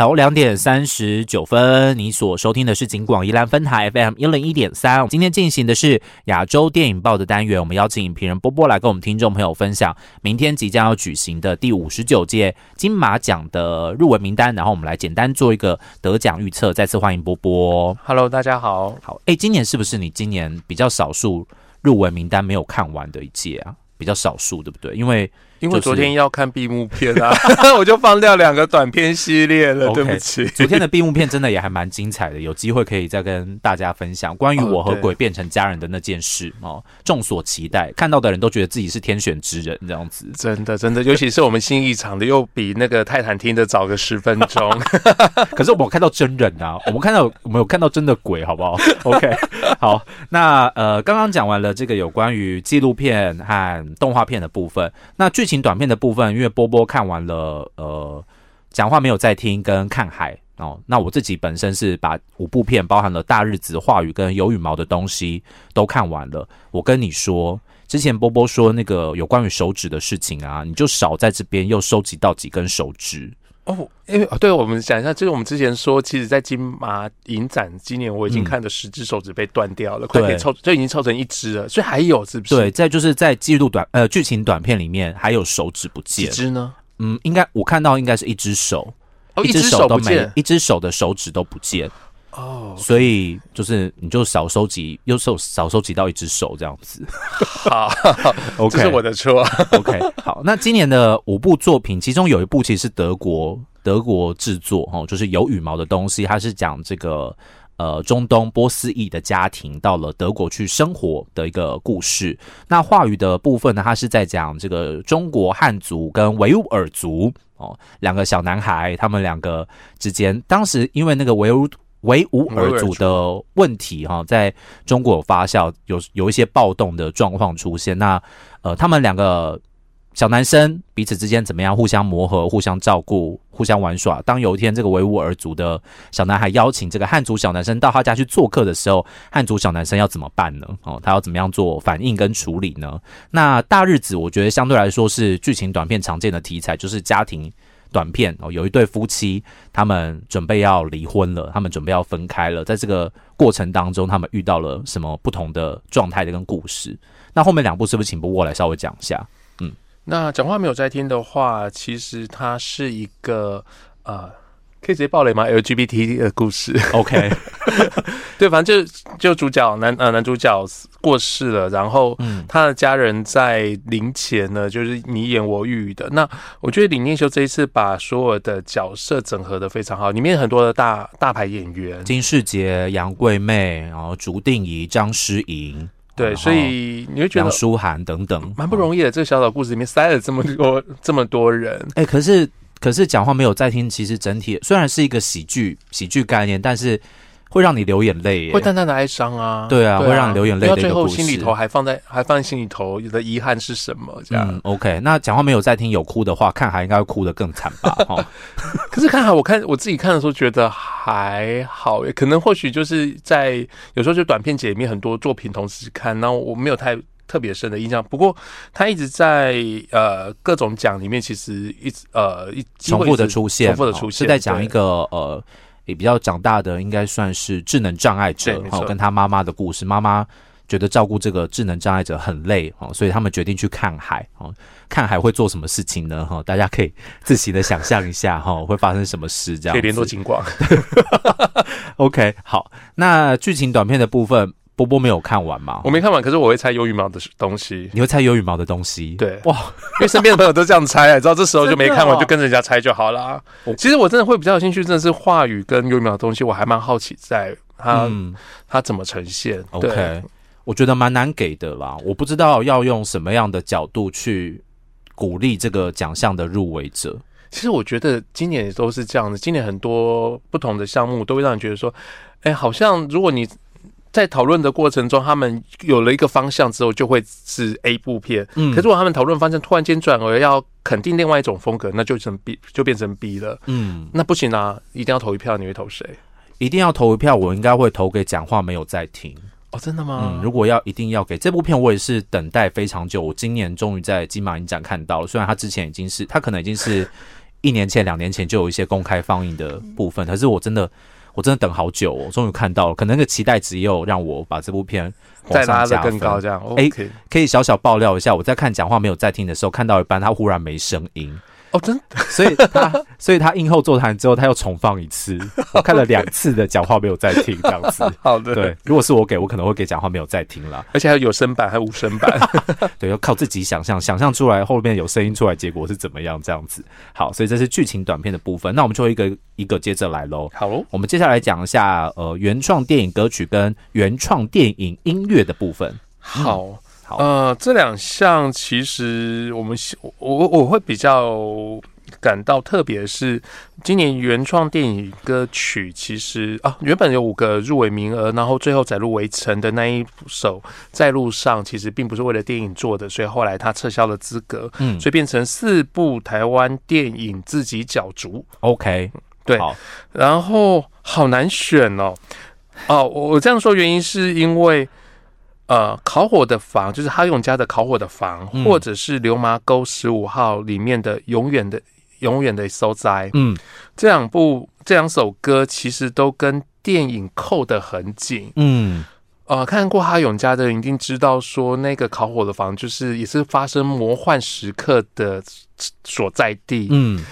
好，两点三十九分，你所收听的是景广宜兰分台 FM 一零一点三。今天进行的是亚洲电影报的单元，我们邀请影评人波波来跟我们听众朋友分享明天即将要举行的第五十九届金马奖的入围名单，然后我们来简单做一个得奖预测。再次欢迎波波。Hello，大家好。好，哎，今年是不是你今年比较少数入围名单没有看完的一届啊？比较少数，对不对？因为就是因为昨天要看闭幕片啊，我就放掉两个短片系列了对不起。昨天的闭幕片真的也还蛮精彩的，有机会可以再跟大家分享关于哦我和鬼变成家人的那件事哦，众所期待，看到的人都觉得自己是天选之人这样子。真的，真的，尤其是我们新一场的，又比那个泰坦厅的早个十分钟。可是我们有看到真人啊，我们看到我们有看到真的鬼，好不好？OK，好，那呃，刚刚讲完了这个有关于纪录片和动画片的部分，那剧情短片的部分，因为波波看完了呃，讲话没有在听跟看海哦，那我自己本身是把五部片包含了大日子、话语跟有羽毛的东西都看完了。我跟你说。之前波波说那个有关于手指的事情啊，你就少在这边又收集到几根手指，哦，因为对我们讲一下，就是我们之前说，其实，在金马影展今年我已经嗯。看的十只手指被断掉了，快可以凑，就已经凑成一只了，所以还有是不是？对，，再就是在记录短呃剧情短片里面还有手指不几见，只呢？嗯，应该我看到应该是一只手，哦，一只只手都没一只手的手指都不见，哦，所以就是你就少收集，又收少收集到一只手这样子。好，OK，这是我的错。OK，好，那今年的五部作品，其中有一部其实是德国德国制作哦，就是有羽毛的东西，它是讲这个呃中东波斯裔的家庭到了德国去生活的一个故事。那话语的部分呢，它是在讲这个中国汉族跟维吾尔族哦两个小男孩，他们两个之间，当时因为那个维吾维吾尔族的问题哈，在中国有发酵，有有一些暴动的状况出现。那呃，他们两个小男生彼此之间怎么样互相磨合、互相照顾、互相玩耍。当有一天这个维吾尔族的小男孩邀请这个汉族小男生到他家去做客的时候，汉族小男生要怎么办呢？哦，他要怎么样做反应跟处理呢？那大日子我觉得相对来说是剧情短片常见的题材，就是家庭。短片哦，有一对夫妻，他们准备要离婚了，他们准备要分开了。在这个过程当中，他们遇到了什么不同的状态的跟故事？那后面两部是不是请不过来稍微讲一下？嗯那讲话没有在听的话，其实它是一个呃，可以直接爆雷吗？LGBT 的故事，OK，对，反正就就主角男呃男主角过世了，然后嗯他的家人在临前呢，就是你演我语的。那我觉得李念修这一次把所有的角色整合的非常好，里面很多的大大牌演员，金世杰、杨贵妹，然后竹定仪、张诗颖，对，所以你会觉得杨舒涵等等，蛮不容易的。这个小小故事里面塞了这么多这么多人，哎、可是可是讲话没有在听，其实整体虽然是一个喜剧喜剧概念，但是会让你流眼泪耶会。淡淡的哀伤啊，对啊会让你流眼泪到最后的一个故事心里头还放在还放在心里头的遗憾是什么？这样。嗯，OK，那讲话没有在听，有哭的话，看海应该会哭得更惨吧？哈，可是看海我看我自己看的时候觉得还好耶，可能或许就是在有时候就短片节里面很多作品同时看，然后我没有太特别深的印象。不过他一直在呃各种奖里面，其实一直呃一重复的出现，哦重复的出现是在讲一个呃也比较长大的，应该算是智能障碍者哈哦，跟他妈妈的故事。妈妈觉得照顾这个智能障碍者很累哦，所以他们决定去看海哦。看海会做什么事情呢？哈、大家可以 自行的想象一下哈、会发生什么事这样。可以联络警广。OK，好，那剧情短片的部分，波波没有看完嘛？我没看完，可是我会猜有羽毛的东西，你会猜有羽毛的东西？对哇，因为身边的朋友都这样猜，你知道这时候就没看完，就跟着人家猜就好啦。我其实我真的会比较有兴趣，真的是话语跟有羽毛的东西，我还蛮好奇在它、嗯它怎么呈现。，OK，我觉得蛮难给的啦。我不知道要用什么样的角度去鼓励这个奖项的入围者。其实我觉得今年也都是这样的，今年很多不同的项目都会让你觉得说，哎，好像如果你在讨论的过程中，他们有了一个方向之后，就会是 A 部片。嗯可是如果他们讨论方向突然间转而要肯定另外一种风格，那就成 B 就变成 B 了。嗯，那不行啊，一定要投一票，你会投谁？一定要投一票，我应该会投给讲话没有在听。哦，真的吗？嗯，如果要一定要给这部片，我也是等待非常久。我今年终于在金马影展看到了，虽然他之前已经是，他可能已经是一年前、两年前就有一些公开放映的部分，可是我真的我真的等好久哦，终于看到了，可能那个期待值也有让我把这部片再拉的的更高，这样。哎 OK，可以小小爆料一下，我在看讲话没有在听的时候，看到一半他忽然没声音，哦，真的所以他 所以他映后座谈之后，他又重放一次，我看了两次的讲话没有再听这样子。好的。对，如果是我给我可能会给讲话没有再听啦。而且还有有声版，还有无声版。对，要靠自己想象，想象出来后面有声音出来，结果是怎么样这样子。好，所以这是剧情短片的部分，那我们就一个一个接着来喽。好喽，我们接下来讲一下呃原创电影歌曲跟原创电影音乐的部分。好。好，呃，这两项其实我们我我我会比较感到特别是，今年原创电影歌曲其实啊，原本有五个入围名额，然后最后载入围城的那一首在路上，其实并不是为了电影做的，所以后来他撤销了资格，嗯。所以变成四部台湾电影自己角逐。，OK，对，然后好难选哦。哦，我我这样说原因是因为，呃，烤火的房就是哈永家的烤火的房，嗯。或者是流麻沟十五号里面的永远的永远的收灾嗯。这两部这两首歌，其实都跟电影扣得很紧。嗯，呃，看过哈永家的人一定知道，说那个烤火的房就是也是发生魔幻时刻的所在地。嗯，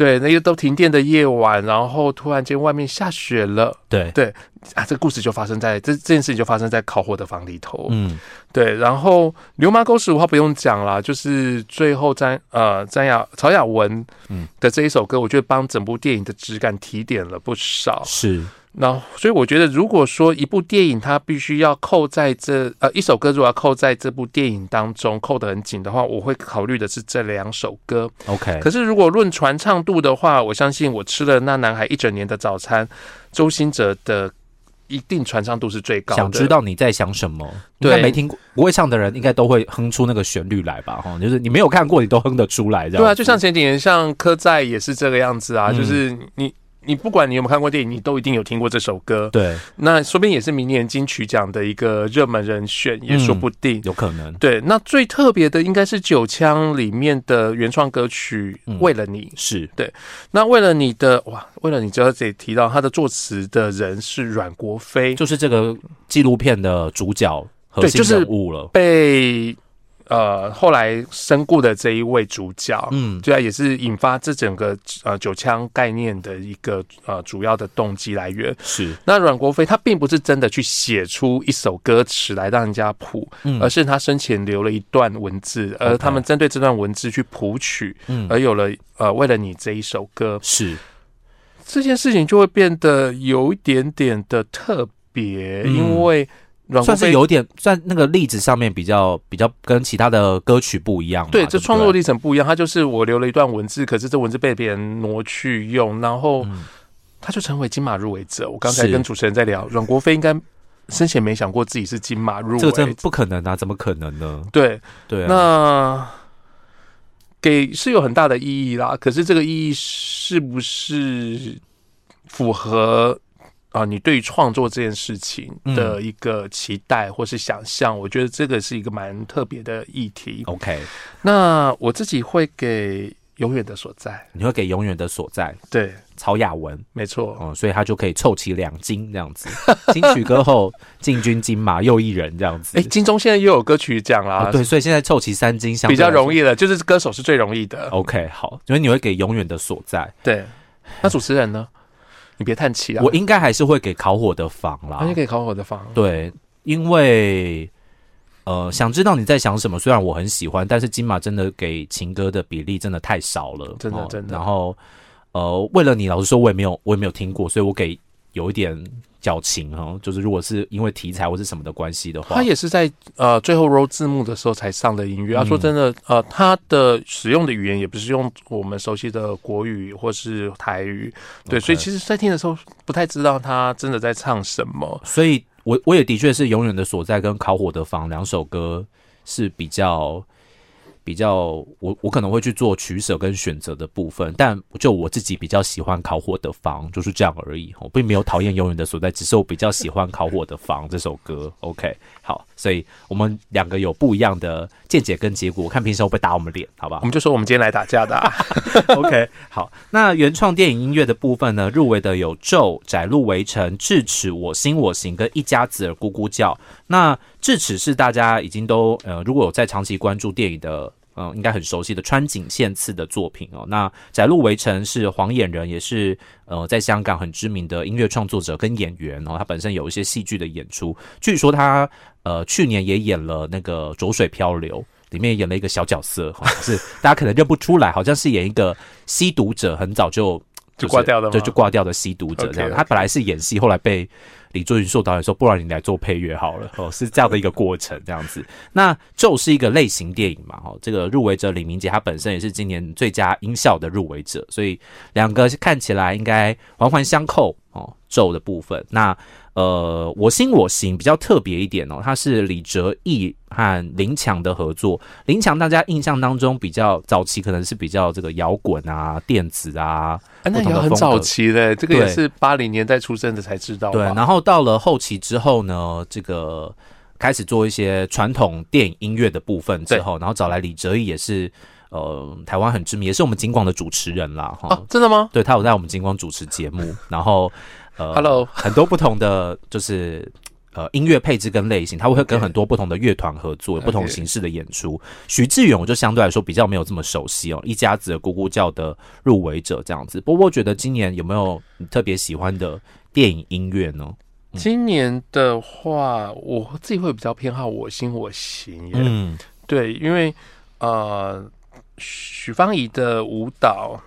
对，那个都停电的夜晚，然后突然间外面下雪了。对对，啊，这个故事就发生在这这件事情就发生在烤火的房里头。嗯对，然后流麻沟十五号不用讲啦，就是最后詹呃詹雅曹雅文嗯的这一首歌，我觉得帮整部电影的质感提点了不少。是，然后，所以我觉得，如果说一部电影它必须要扣在这呃一首歌，如果要扣在这部电影当中扣得很紧的话，我会考虑的是这两首歌。OK，可是如果论传唱度的话，我相信我吃了那男孩一整年的早餐，周兴哲的一定传唱度是最高的。想知道你在想什么？应对该没听过，不会唱的人应该都会哼出那个旋律来吧？哈，就是你没有看过，你都哼得出来，对啊，就像前几年像柯在也是这个样子啊，嗯就是你你不管你有没有看过电影，你都一定有听过这首歌。对，那说不定也是明年金曲奖的一个热门人选，也说不定。有可能对，那最特别的应该是九腔里面的原创歌曲嗯《为了你》。是对那为了你的哇，为了你，只要得提到他的作词的人是阮国飞，就是这个纪录片的主角核心对就是人物了。被呃后来身故的这一位主角。嗯，对啊，也是引发这整个呃九腔概念的一个呃主要的动机来源。是，那阮国飞他并不是真的去写出一首歌词来让人家谱，嗯。而是他生前留了一段文字，而他们针对这段文字去谱曲，嗯。而有了呃为了你这一首歌，是，这件事情就会变得有一点点的特别，嗯。因为算是有点算那个例子上面比较比较跟其他的歌曲不一样。对这创作历程不一样，他就是我留了一段文字，可是这文字被别人挪去用，然后嗯他就成为金马入围者。我刚才跟主持人在聊，阮国飞应该生前没想过自己是金马入围，这个真不可能啊，怎么可能呢？对。对啊，那给是有很大的意义啦，可是这个意义是不是符合啊、你对于创作这件事情的一个期待或是想象？我觉得这个是一个蛮特别的议题。OK，那我自己会给永远的所在，你会给永远的所在对，曹雅文没错。嗯，所以他就可以凑齐两金这样子，金曲歌后进军金马又一人这样子。哎，金钟现在又有歌曲奖啦，哦，对，所以现在凑齐三金相比较容易。易了，就是歌手是最容易的。OK，好，所以你会给永远的所在，对，那主持人呢？你别叹气啊，我应该还是会给烤火的房啦还是给烤火的房。对，因为呃，想知道你在想什么。虽然我很喜欢，但是金马真的给情歌的比例真的太少了，哦真的真的然后呃，为了你，老实说，我也没有，我也没有听过，所以我给有一点矫情哈。就是如果是因为题材或是什么的关系的话，他也是在呃最后 roll 字幕的时候才上的音乐。啊，嗯说真的，呃，他的使用的语言也不是用我们熟悉的国语或是台语，对所以其实，在听的时候不太知道他真的在唱什么。所以我我也的确是永远的所在跟烤火的房两首歌是比较比较我我可能会去做取舍跟选择的部分，但就我自己比较喜欢烤火的房，就是这样而已。我并没有讨厌永远的所在，只是我比较喜欢烤火的房这首歌。OK，好，所以我们两个有不一样的见解跟结果，看平时会不会打我们脸，好吧我？们就说我们今天来打架的、啊，OK，好，那原创电影音乐的部分呢，入围的有《咒》《窄路围城》《智齿》《我心我行》跟《一家子儿咕咕叫》。那《智齿》是大家已经都呃，如果有在长期关注电影的。嗯，应该很熟悉的川井宪次的作品哦。那《窄路围城》是黄眼人，也是呃在香港很知名的音乐创作者跟演员哦。他本身有一些戏剧的演出，据说他呃去年也演了那个《浊水漂流》，里面演了一个小角色，好像是大家可能认不出来，好像是演一个吸毒者，很早就就挂掉的吗对，就挂掉的吸毒者这样。他本来是演戏，后来被李卓云硕导演说，不然你来做配乐好了，哦，是这样的一个过程，这样子。那《就》是一个类型电影嘛，哦，这个入围者李明杰他本身也是今年最佳音效的入围者，所以两个看起来应该环环相扣哦。《咒》的部分，那呃，我心我行比较特别一点哦，它是李哲毅和林强的合作。林强大家印象当中比较早期可能是比较这个摇滚啊、电子啊，啊、那也很早期的，这个也是八零年代出生的才知道。对，然后到了后期之后呢，这个开始做一些传统电影音乐的部分之后，然后找来李哲毅也是呃台湾很知名，也是我们金广的主持人啦哈。啊，真的吗？对他有在我们金广主持节目，然后呃 Hello 很多不同的就是。呃，音乐配置跟类型，他会跟很多不同的乐团合作，有不同形式的演出。徐志远我就相对来说比较没有这么熟悉哦，一家子的咕咕叫的入围者这样子。波波觉得今年有没有你特别喜欢的电影音乐呢？今年的话，我自己会比较偏好我心我行耶。嗯，对，因为呃，许芳宜的舞蹈。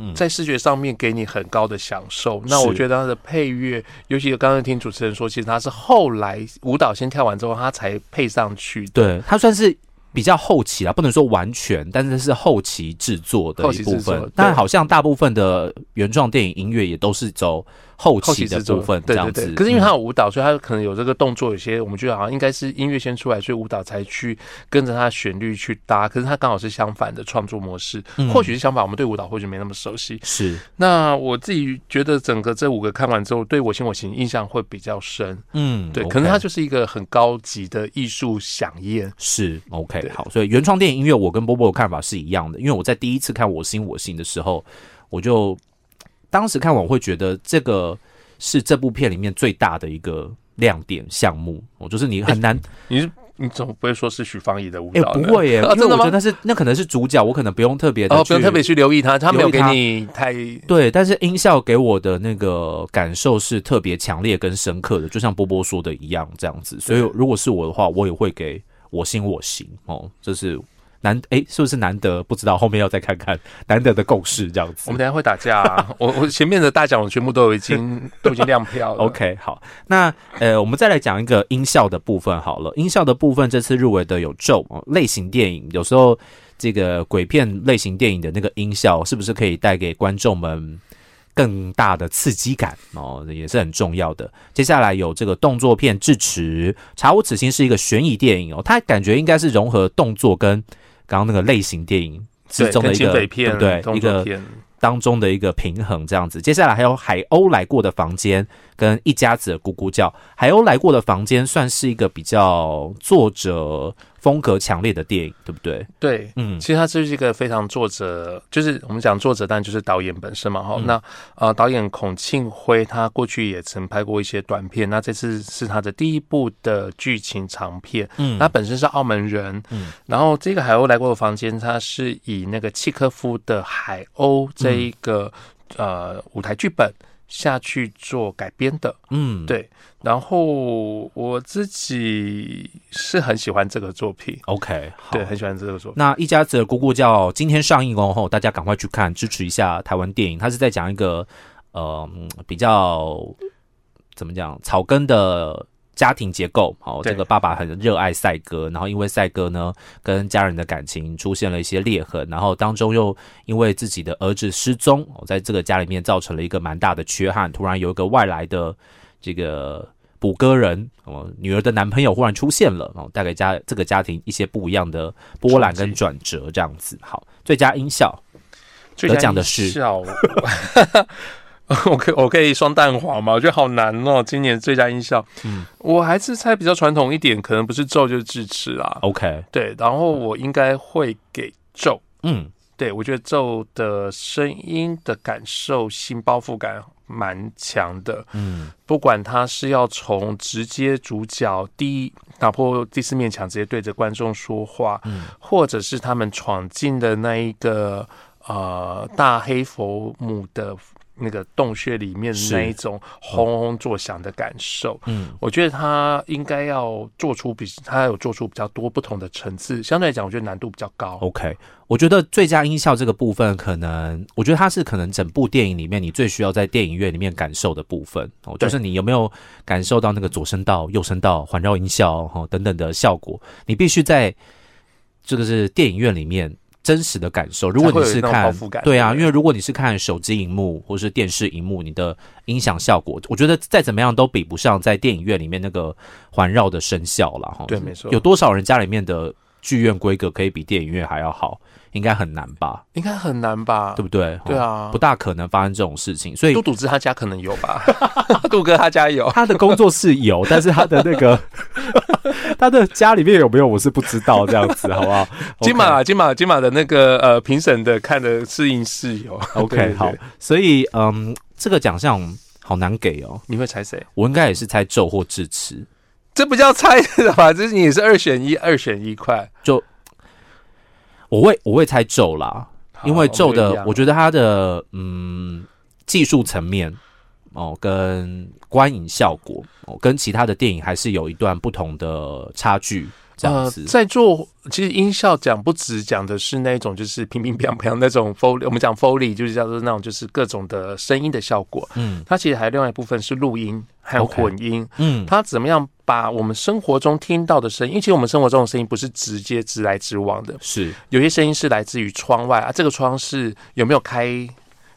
嗯在视觉上面给你很高的享受。那我觉得它的配乐，尤其刚刚听主持人说，其实她是后来舞蹈先跳完之后，她才配上去的。对，它算是比较后期啦，不能说完全，但是是后期制作的后一部。分但好像大部分的原创电影音乐也都是走后后期的部分这样子。对对对。可是因为嗯它有舞蹈，所以他可能有这个动作，有些我们觉得好像应该是音乐先出来，所以舞蹈才去跟着它旋律去搭。可是它刚好是相反的创作模式，嗯或许是相反，我们对舞蹈或许没那么熟悉。是那我自己觉得整个这五个看完之后，对我行我行印象会比较深。嗯，对，可能它就是一个很高级的艺术飨宴。是 OK 好，所以原创电影音乐我跟波波的看法是一样的，因为我在第一次看《我心我行》的时候，我就当时看完我会觉得这个是这部片里面最大的一个亮点项目，我就是你很难你是你总不会说是许芳宜的舞哎、蹈呢？不会耶，啊真的吗因为我觉得那是那可能是主角，我可能不用特别的哦，不用特别去留意他，他没有给你太对，但是音效给我的那个感受是特别强烈跟深刻的，就像波波说的一样，这样子。所以如果是我的话，我也会给我心我行哦，这是难诶，是不是难得？不知道后面要再看看难得的共识这样子我们。等下会打架、啊，我我前面的大奖我全部都已经 都已经亮票了。OK，好，那呃，我们再来讲一个音效的部分好了。音效的部分这次入围的有咒哦，类型电影有时候这个鬼片类型电影的那个音效是不是可以带给观众们更大的刺激感哦，也是很重要的。接下来有这个动作片《智齿》，《查无此心》是一个悬疑电影哦，它感觉应该是融合动作跟刚刚那个类型电影之中的一个对不对？动一个，当中的一个平衡，这样子。接下来还有海鸥来过的房间跟一家子的咕咕叫。海鸥来过的房间算是一个比较作者风格强烈的电影，对不对？对。嗯其实它就是一个非常作者，就是我们讲作者，但就是导演本身嘛。哈、嗯那呃，导演孔庆辉他过去也曾拍过一些短片，那这次是他的第一部的剧情长片。嗯他本身是澳门人，嗯然后这个海鸥来过的房间，它是以那个契科夫的《海鸥》这一个、呃舞台剧本下去做改编的。嗯，对，然后我自己是很喜欢这个作品，，OK，好对，很喜欢这个作品。那一家子的咕咕叫今天上映哦，吼，大家赶快去看，支持一下台湾电影。它是在讲一个呃嗯比较怎么讲草根的家庭结构。好、对这个爸爸很热爱赛哥，然后因为赛哥呢跟家人的感情出现了一些裂痕，然后当中又因为自己的儿子失踪，哦，在这个家里面造成了一个蛮大的缺憾。突然有一个外来的这个捕歌人，哦，女儿的男朋友忽然出现了，哦，带给家这个家庭一些不一样的波澜跟转折，这样子。好，最佳音效最佳得奖的是 我可以我可以双蛋黄吗？我觉得好难哦。今年最佳音效，嗯我还是猜比较传统一点，可能不是咒就是智齿啦。，OK，对，然后我应该会给咒。嗯，对我觉得咒的声音的感受性包覆感蛮强的。嗯，不管他是要从直接主角第一打破第四面墙，直接对着观众说话，嗯或者是他们闯进的那一个呃大黑佛母的那个洞穴里面的那一种轰轰作响的感受，嗯，我觉得他应该要做出比他有做出比较多不同的层次，相对来讲，我觉得难度比较高。OK，我觉得最佳音效这个部分，可能我觉得它是可能整部电影里面你最需要在电影院里面感受的部分。哦，就是你有没有感受到那个左声道、右声道、环绕音效哈、哦、等等的效果，你必须在这个是电影院里面真实的感受。如果你是看对啊，因为如果你是看手机荧幕或是电视荧幕，你的音响效果，我觉得再怎么样都比不上在电影院里面那个环绕的声效了哈。对没错有多少人家里面的剧院规格可以比电影院还要好？应该很难吧，应该很难吧？对不对？哦，对啊不，大可能发生这种事情，所以杜笃之他家可能有吧，杜哥他家有。他的工作室有，但是他的那个 他的家里面有没有，我是不知道，这样子好不好？金马啊，金马，金马的那个呃评审的看的适应是有 OK，好，所以嗯，这个奖项好难给哦，你会猜谁？我应该也是猜咒或智齿。这不叫猜的吧？这是你也是二选一，二选一块。就我会我会猜咒啦，因为咒的，我我觉得它的嗯技术层面哦，跟观影效果哦，跟其他的电影还是有一段不同的差距。这样呃，，在做其实音效讲不止讲的是那种就是乒乒乓乓那种 foley，我们讲 foley 就是叫做那种就是各种的声音的效果。嗯它其实还有另外一部分是录音还有混音。嗯，它怎么样把我们生活中听到的声音，因为其实我们生活中的声音不是直接直来直往的，是有些声音是来自于窗外啊，这个窗是有没有开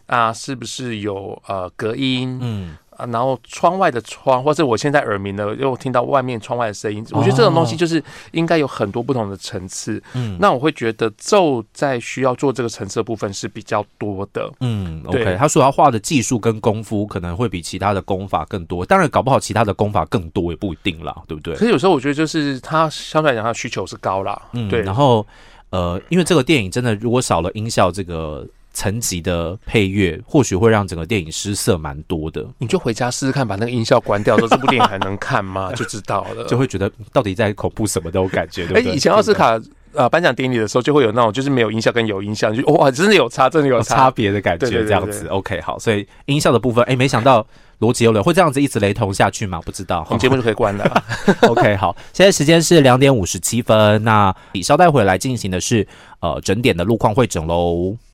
啊？是不是有呃隔音？嗯啊，然后窗外的窗，或者我现在耳鸣了，又听到外面窗外的声音，我觉得这种东西就是应该有很多不同的层次。嗯那我会觉得奏在需要做这个层次的部分是比较多的。嗯，OK，他所要画的技术跟功夫可能会比其他的功法更多，当然搞不好其他的功法更多也不一定啦，对不对可？是有时候我觉得就是他相对来讲，他的需求是高啦。嗯，对，然后呃，因为这个电影真的如果少了音效这个层级的配乐，或许会让整个电影失色蛮多的，你就回家试试看，把那个音效关掉，说这部电影还能看吗？就知道了。就会觉得到底在恐怖什么都有感觉，对哎、不对？以前奥斯卡呃颁奖典礼的时候，就会有那种就是没有音效跟有音效，就哇，真的有差，真的有有差。差别的感觉，这样子。OK，好，所以音效的部分，哎，没想到逻辑有流会这样子一直雷同下去吗？不知道。我们节目就可以关了。OK，好，现在时间是两点五十七分，那李稍待回来进行的是呃整点的路况会整喽。